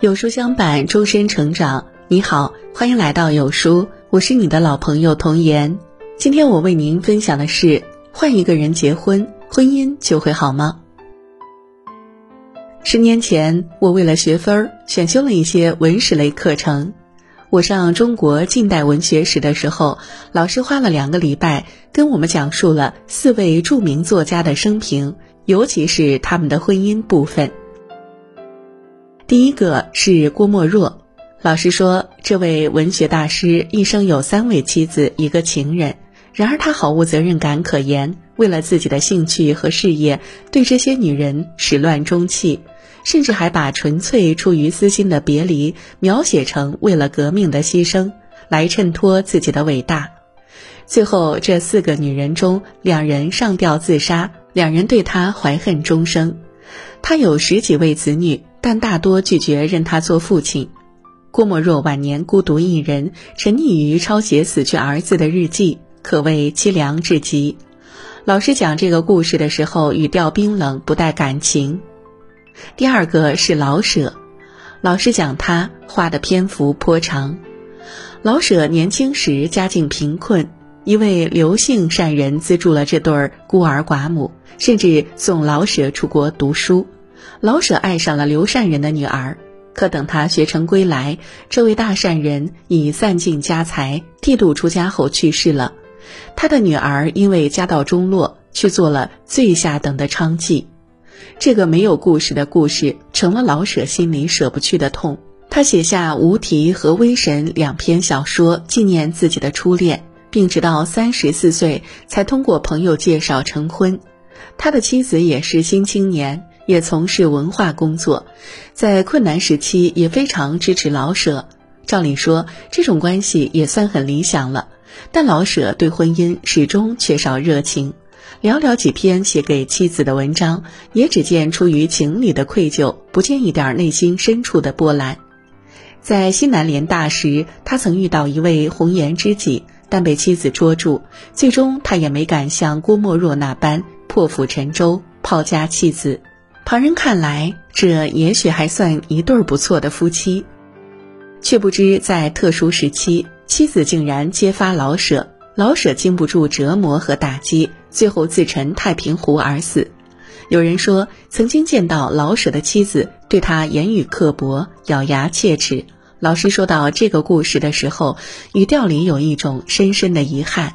有书相伴，终身成长。你好，欢迎来到有书，我是你的老朋友童言。今天我为您分享的是：换一个人结婚，婚姻就会好吗？十年前，我为了学分，选修了一些文史类课程。我上中国近代文学史的时候，老师花了两个礼拜跟我们讲述了四位著名作家的生平，尤其是他们的婚姻部分。第一个是郭沫若，老师说，这位文学大师一生有三位妻子，一个情人。然而他毫无责任感可言，为了自己的兴趣和事业，对这些女人始乱终弃，甚至还把纯粹出于私心的别离描写成为了革命的牺牲，来衬托自己的伟大。最后，这四个女人中，两人上吊自杀，两人对他怀恨终生。他有十几位子女。但大多拒绝认他做父亲。郭沫若晚年孤独一人，沉溺于抄写死去儿子的日记，可谓凄凉至极。老师讲这个故事的时候，语调冰冷，不带感情。第二个是老舍，老师讲他画的篇幅颇长。老舍年轻时家境贫困，一位刘姓善人资助了这对孤儿寡母，甚至送老舍出国读书。老舍爱上了刘善人的女儿，可等他学成归来，这位大善人已散尽家财，剃度出家后去世了。他的女儿因为家道中落，去做了最下等的娼妓。这个没有故事的故事，成了老舍心里舍不去的痛。他写下《无题》和《微神》两篇小说，纪念自己的初恋，并直到三十四岁才通过朋友介绍成婚。他的妻子也是新青年。也从事文化工作，在困难时期也非常支持老舍。照理说，这种关系也算很理想了。但老舍对婚姻始终缺少热情，寥寥几篇写给妻子的文章，也只见出于情理的愧疚，不见一点内心深处的波澜。在西南联大时，他曾遇到一位红颜知己，但被妻子捉住，最终他也没敢像郭沫若那般破釜沉舟，抛家弃子。旁人看来，这也许还算一对不错的夫妻，却不知在特殊时期，妻子竟然揭发老舍，老舍经不住折磨和打击，最后自沉太平湖而死。有人说，曾经见到老舍的妻子对他言语刻薄，咬牙切齿。老师说到这个故事的时候，语调里有一种深深的遗憾。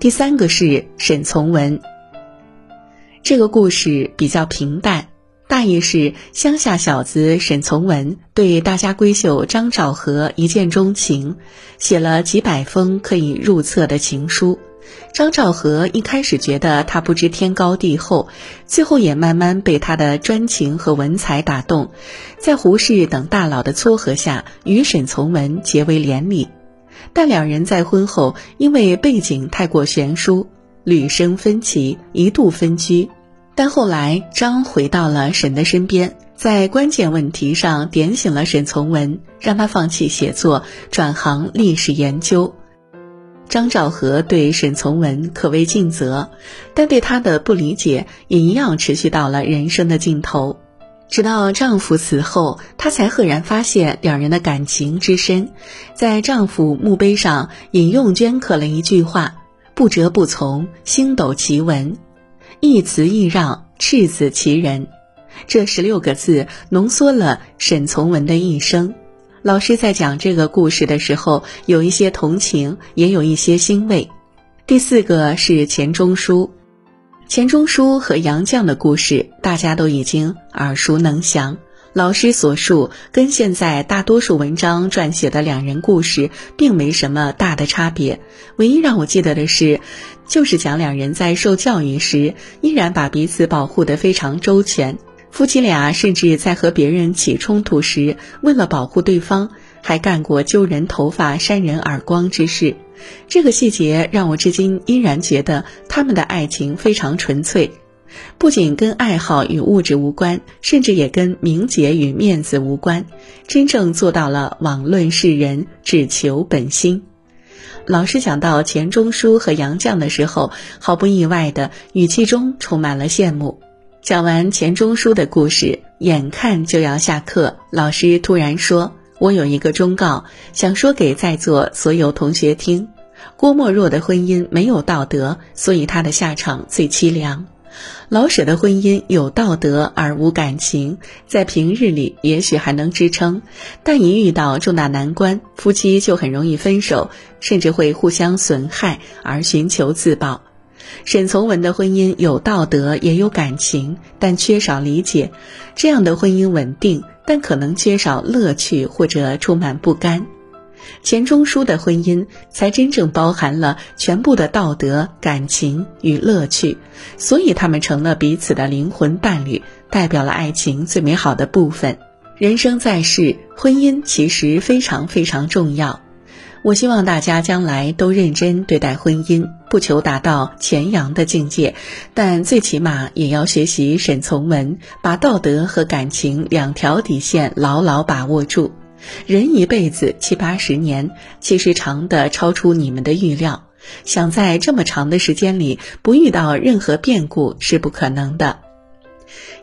第三个是沈从文。这个故事比较平淡，大意是乡下小子沈从文对大家闺秀张兆和一见钟情，写了几百封可以入册的情书。张兆和一开始觉得他不知天高地厚，最后也慢慢被他的专情和文采打动，在胡适等大佬的撮合下，与沈从文结为连理。但两人在婚后因为背景太过悬殊，屡生分歧，一度分居。但后来张回到了沈的身边，在关键问题上点醒了沈从文，让他放弃写作，转行历史研究。张兆和对沈从文可谓尽责，但对他的不理解也一样持续到了人生的尽头。直到丈夫死后，她才赫然发现两人的感情之深，在丈夫墓碑上引用镌刻了一句话：“不折不从，星斗奇文。”一词一让，赤子其人，这十六个字浓缩了沈从文的一生。老师在讲这个故事的时候，有一些同情，也有一些欣慰。第四个是钱钟书，钱钟书和杨绛的故事，大家都已经耳熟能详。老师所述跟现在大多数文章撰写的两人故事并没什么大的差别，唯一让我记得的是，就是讲两人在受教育时依然把彼此保护得非常周全。夫妻俩甚至在和别人起冲突时，为了保护对方，还干过揪人头发、扇人耳光之事。这个细节让我至今依然觉得他们的爱情非常纯粹。不仅跟爱好与物质无关，甚至也跟名节与面子无关，真正做到了罔论世人，只求本心。老师讲到钱钟书和杨绛的时候，毫不意外的语气中充满了羡慕。讲完钱钟书的故事，眼看就要下课，老师突然说：“我有一个忠告，想说给在座所有同学听。郭沫若的婚姻没有道德，所以他的下场最凄凉。”老舍的婚姻有道德而无感情，在平日里也许还能支撑，但一遇到重大难关，夫妻就很容易分手，甚至会互相损害而寻求自保。沈从文的婚姻有道德也有感情，但缺少理解，这样的婚姻稳定，但可能缺少乐趣或者充满不甘。钱钟书的婚姻才真正包含了全部的道德、感情与乐趣，所以他们成了彼此的灵魂伴侣，代表了爱情最美好的部分。人生在世，婚姻其实非常非常重要。我希望大家将来都认真对待婚姻，不求达到钱阳的境界，但最起码也要学习沈从文，把道德和感情两条底线牢牢把握住。人一辈子七八十年，其实长的超出你们的预料。想在这么长的时间里不遇到任何变故是不可能的。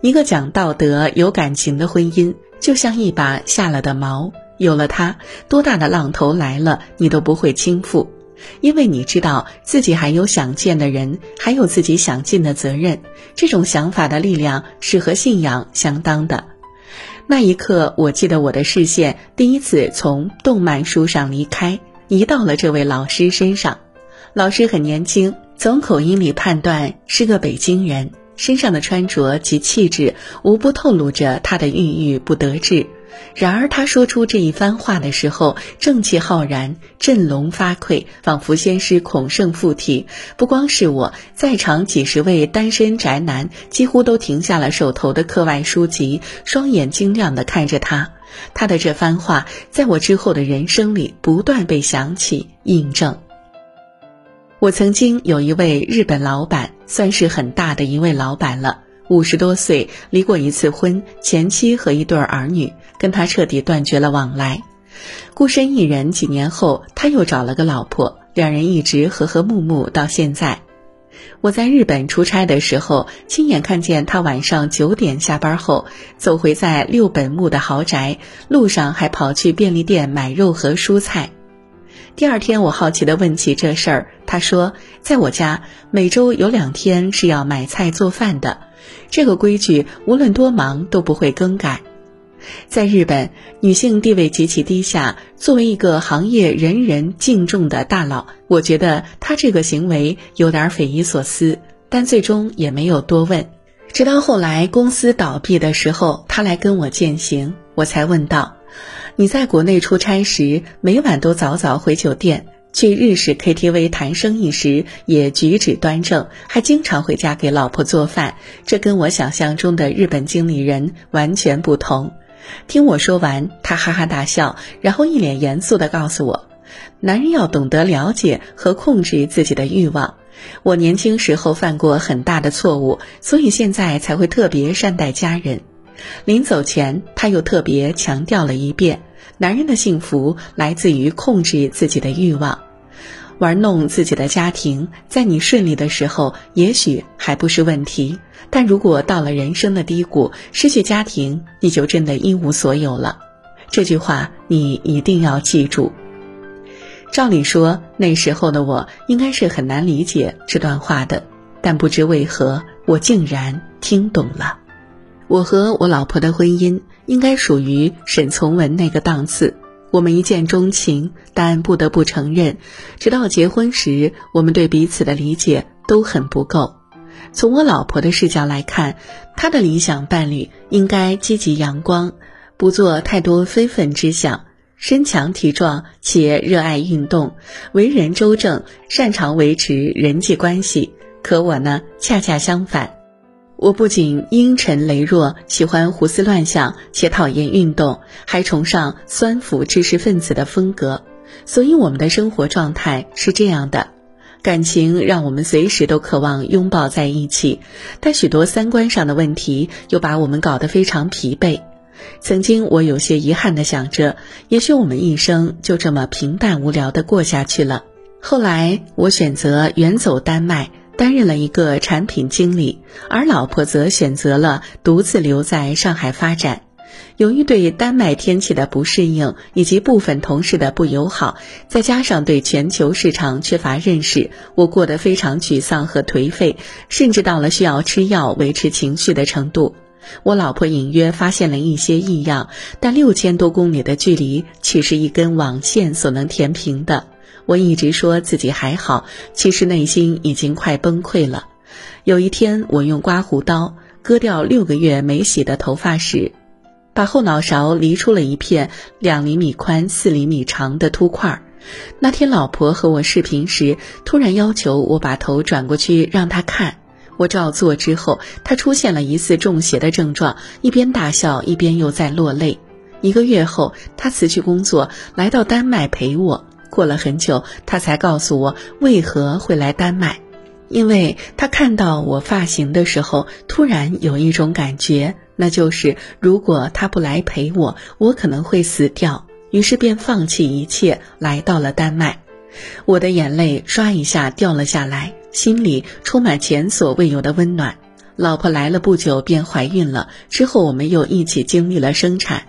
一个讲道德、有感情的婚姻，就像一把下了的锚，有了它，多大的浪头来了，你都不会倾覆，因为你知道自己还有想见的人，还有自己想尽的责任。这种想法的力量是和信仰相当的。那一刻，我记得我的视线第一次从动漫书上离开，移到了这位老师身上。老师很年轻，从口音里判断是个北京人，身上的穿着及气质无不透露着他的郁郁不得志。然而，他说出这一番话的时候，正气浩然，振聋发聩，仿佛先师孔圣附体。不光是我在场几十位单身宅男，几乎都停下了手头的课外书籍，双眼晶亮地看着他。他的这番话，在我之后的人生里不断被想起、印证。我曾经有一位日本老板，算是很大的一位老板了。五十多岁，离过一次婚，前妻和一对儿女跟他彻底断绝了往来，孤身一人。几年后，他又找了个老婆，两人一直和和睦睦到现在。我在日本出差的时候，亲眼看见他晚上九点下班后，走回在六本木的豪宅，路上还跑去便利店买肉和蔬菜。第二天，我好奇地问起这事儿，他说，在我家每周有两天是要买菜做饭的。这个规矩无论多忙都不会更改。在日本，女性地位极其低下。作为一个行业人人敬重的大佬，我觉得他这个行为有点匪夷所思，但最终也没有多问。直到后来公司倒闭的时候，他来跟我践行，我才问道：“你在国内出差时，每晚都早早回酒店？”去日式 KTV 谈生意时也举止端正，还经常回家给老婆做饭，这跟我想象中的日本经理人完全不同。听我说完，他哈哈大笑，然后一脸严肃地告诉我：“男人要懂得了解和控制自己的欲望。我年轻时候犯过很大的错误，所以现在才会特别善待家人。”临走前，他又特别强调了一遍。男人的幸福来自于控制自己的欲望，玩弄自己的家庭。在你顺利的时候，也许还不是问题；但如果到了人生的低谷，失去家庭，你就真的一无所有了。这句话你一定要记住。照理说，那时候的我应该是很难理解这段话的，但不知为何，我竟然听懂了。我和我老婆的婚姻。应该属于沈从文那个档次。我们一见钟情，但不得不承认，直到结婚时，我们对彼此的理解都很不够。从我老婆的视角来看，她的理想伴侣应该积极阳光，不做太多非分之想，身强体壮且热爱运动，为人周正，擅长维持人际关系。可我呢，恰恰相反。我不仅阴沉羸弱，喜欢胡思乱想，且讨厌运动，还崇尚酸腐知识分子的风格。所以我们的生活状态是这样的：感情让我们随时都渴望拥抱在一起，但许多三观上的问题又把我们搞得非常疲惫。曾经我有些遗憾的想着，也许我们一生就这么平淡无聊的过下去了。后来我选择远走丹麦。担任了一个产品经理，而老婆则选择了独自留在上海发展。由于对丹麦天气的不适应，以及部分同事的不友好，再加上对全球市场缺乏认识，我过得非常沮丧和颓废，甚至到了需要吃药维持情绪的程度。我老婆隐约发现了一些异样，但六千多公里的距离却是一根网线所能填平的。我一直说自己还好，其实内心已经快崩溃了。有一天，我用刮胡刀割掉六个月没洗的头发时，把后脑勺离出了一片两厘米宽、四厘米长的秃块儿。那天，老婆和我视频时，突然要求我把头转过去让她看。我照做之后，她出现了疑似中邪的症状，一边大笑，一边又在落泪。一个月后，她辞去工作，来到丹麦陪我。过了很久，他才告诉我为何会来丹麦，因为他看到我发型的时候，突然有一种感觉，那就是如果他不来陪我，我可能会死掉。于是便放弃一切，来到了丹麦。我的眼泪唰一下掉了下来。心里充满前所未有的温暖。老婆来了不久便怀孕了，之后我们又一起经历了生产。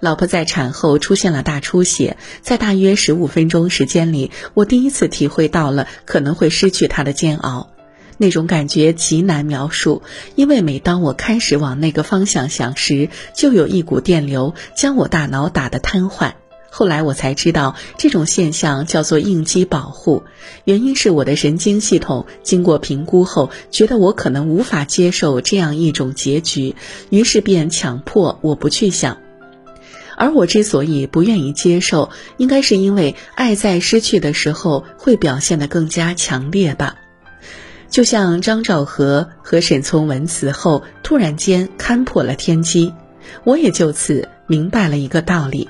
老婆在产后出现了大出血，在大约十五分钟时间里，我第一次体会到了可能会失去她的煎熬。那种感觉极难描述，因为每当我开始往那个方向想时，就有一股电流将我大脑打得瘫痪。后来我才知道，这种现象叫做应激保护，原因是我的神经系统经过评估后，觉得我可能无法接受这样一种结局，于是便强迫我不去想。而我之所以不愿意接受，应该是因为爱在失去的时候会表现得更加强烈吧。就像张兆和和沈从文死后突然间看破了天机，我也就此明白了一个道理。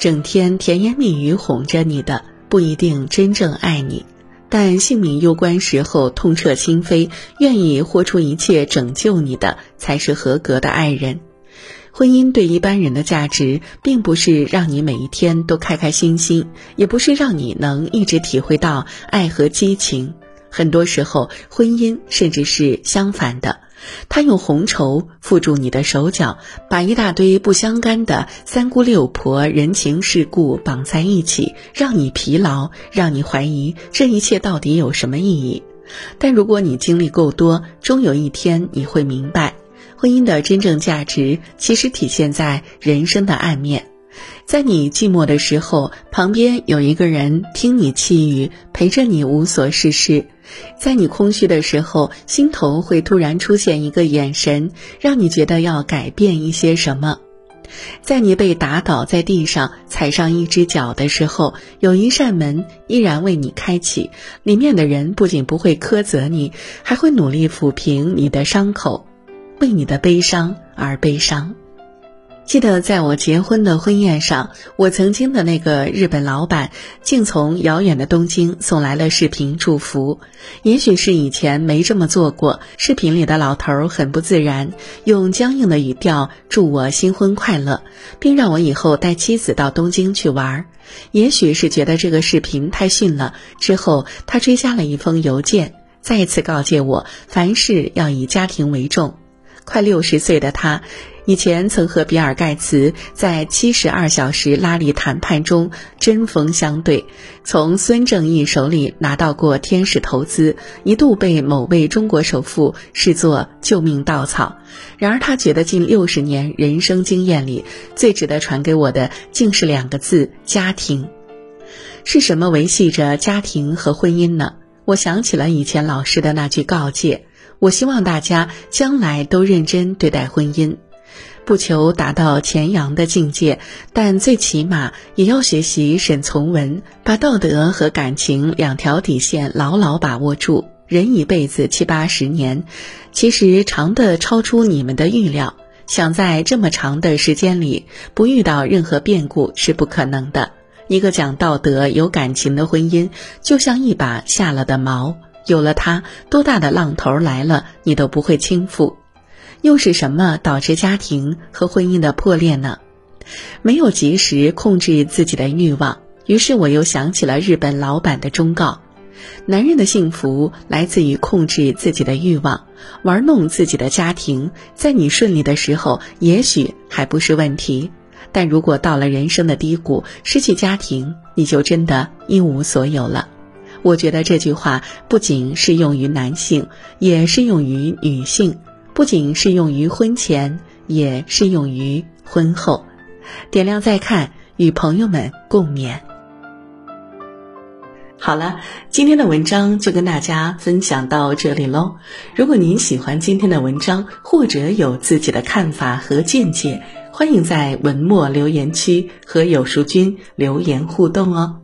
整天甜言蜜语哄着你的，不一定真正爱你；但性命攸关时候痛彻心扉，愿意豁出一切拯救你的，才是合格的爱人。婚姻对一般人的价值，并不是让你每一天都开开心心，也不是让你能一直体会到爱和激情。很多时候，婚姻甚至是相反的。他用红绸缚住你的手脚，把一大堆不相干的三姑六婆、人情世故绑在一起，让你疲劳，让你怀疑这一切到底有什么意义。但如果你经历够多，终有一天你会明白，婚姻的真正价值其实体现在人生的暗面。在你寂寞的时候，旁边有一个人听你气语，陪着你无所事事；在你空虚的时候，心头会突然出现一个眼神，让你觉得要改变一些什么；在你被打倒在地上，踩上一只脚的时候，有一扇门依然为你开启，里面的人不仅不会苛责你，还会努力抚平你的伤口，为你的悲伤而悲伤。记得在我结婚的婚宴上，我曾经的那个日本老板竟从遥远的东京送来了视频祝福。也许是以前没这么做过，视频里的老头很不自然，用僵硬的语调祝我新婚快乐，并让我以后带妻子到东京去玩。也许是觉得这个视频太逊了，之后他追加了一封邮件，再次告诫我凡事要以家庭为重。快六十岁的他。以前曾和比尔盖茨在七十二小时拉力谈判中针锋相对，从孙正义手里拿到过天使投资，一度被某位中国首富视作救命稻草。然而，他觉得近六十年人生经验里，最值得传给我的，竟是两个字：家庭。是什么维系着家庭和婚姻呢？我想起了以前老师的那句告诫：我希望大家将来都认真对待婚姻。不求达到前扬的境界，但最起码也要学习沈从文，把道德和感情两条底线牢牢把握住。人一辈子七八十年，其实长的超出你们的预料。想在这么长的时间里不遇到任何变故是不可能的。一个讲道德、有感情的婚姻，就像一把下了的锚，有了它，多大的浪头来了，你都不会倾覆。又是什么导致家庭和婚姻的破裂呢？没有及时控制自己的欲望，于是我又想起了日本老板的忠告：男人的幸福来自于控制自己的欲望，玩弄自己的家庭。在你顺利的时候，也许还不是问题；但如果到了人生的低谷，失去家庭，你就真的一无所有了。我觉得这句话不仅适用于男性，也适用于女性；不仅适用于婚前，也适用于婚后。点亮再看，与朋友们共勉。好了，今天的文章就跟大家分享到这里喽。如果您喜欢今天的文章，或者有自己的看法和见解，欢迎在文末留言区和有书君留言互动哦。